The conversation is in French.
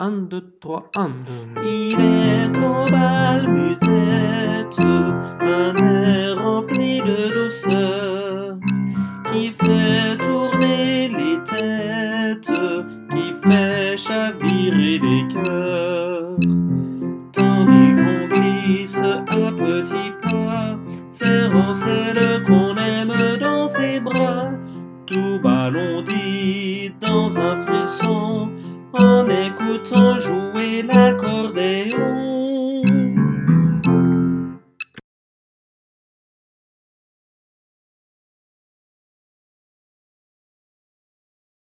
1, 2, 3, 1, 2. Il est au bal musette, un air rempli de douceur, qui fait tourner les têtes, qui fait chavirer les cœurs. Tandis qu'on glisse à petits pas, serrant celle qu'on aime dans ses bras, tout ballon dit dans un frisson le temps jouer l'accordéon.